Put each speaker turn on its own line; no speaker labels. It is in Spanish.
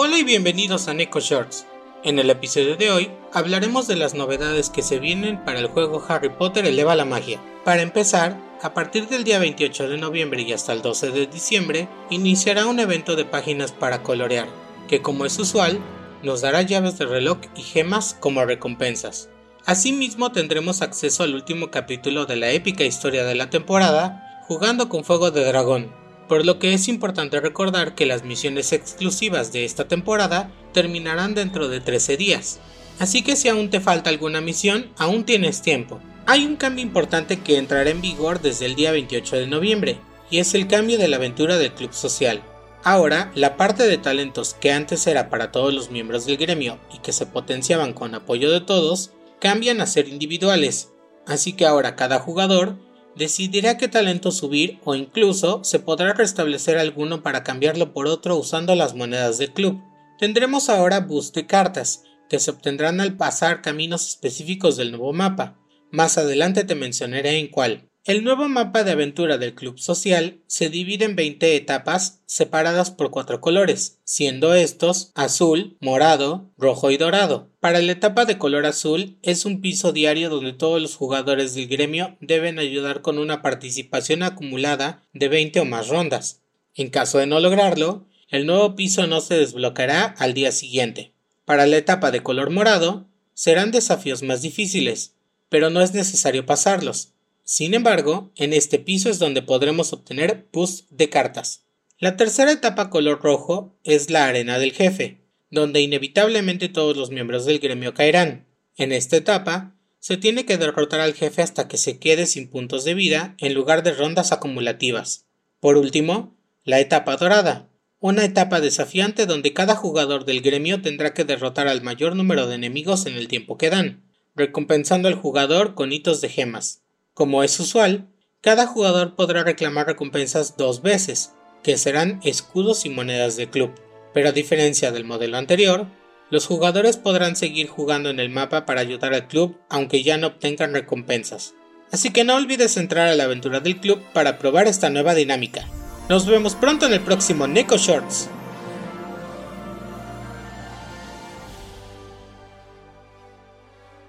Hola y bienvenidos a Neko Shorts. En el episodio de hoy hablaremos de las novedades que se vienen para el juego Harry Potter Eleva la Magia. Para empezar, a partir del día 28 de noviembre y hasta el 12 de diciembre, iniciará un evento de páginas para colorear, que como es usual, nos dará llaves de reloj y gemas como recompensas. Asimismo tendremos acceso al último capítulo de la épica historia de la temporada, jugando con fuego de dragón, por lo que es importante recordar que las misiones exclusivas de esta temporada terminarán dentro de 13 días. Así que si aún te falta alguna misión, aún tienes tiempo. Hay un cambio importante que entrará en vigor desde el día 28 de noviembre, y es el cambio de la aventura del club social. Ahora, la parte de talentos que antes era para todos los miembros del gremio y que se potenciaban con apoyo de todos, cambian a ser individuales, así que ahora cada jugador decidirá qué talento subir o incluso se podrá restablecer alguno para cambiarlo por otro usando las monedas del club. Tendremos ahora boost de cartas, que se obtendrán al pasar caminos específicos del nuevo mapa. Más adelante te mencionaré en cuál. El nuevo mapa de aventura del Club Social se divide en 20 etapas separadas por cuatro colores, siendo estos azul, morado, rojo y dorado. Para la etapa de color azul es un piso diario donde todos los jugadores del gremio deben ayudar con una participación acumulada de 20 o más rondas. En caso de no lograrlo, el nuevo piso no se desbloqueará al día siguiente. Para la etapa de color morado serán desafíos más difíciles, pero no es necesario pasarlos sin embargo, en este piso es donde podremos obtener boost de cartas. La tercera etapa color rojo es la arena del jefe, donde inevitablemente todos los miembros del gremio caerán. En esta etapa, se tiene que derrotar al jefe hasta que se quede sin puntos de vida en lugar de rondas acumulativas. Por último, la etapa dorada, una etapa desafiante donde cada jugador del gremio tendrá que derrotar al mayor número de enemigos en el tiempo que dan, recompensando al jugador con hitos de gemas. Como es usual, cada jugador podrá reclamar recompensas dos veces, que serán escudos y monedas de club, pero a diferencia del modelo anterior, los jugadores podrán seguir jugando en el mapa para ayudar al club aunque ya no obtengan recompensas. Así que no olvides entrar a la aventura del club para probar esta nueva dinámica. Nos vemos pronto en el próximo Neko Shorts.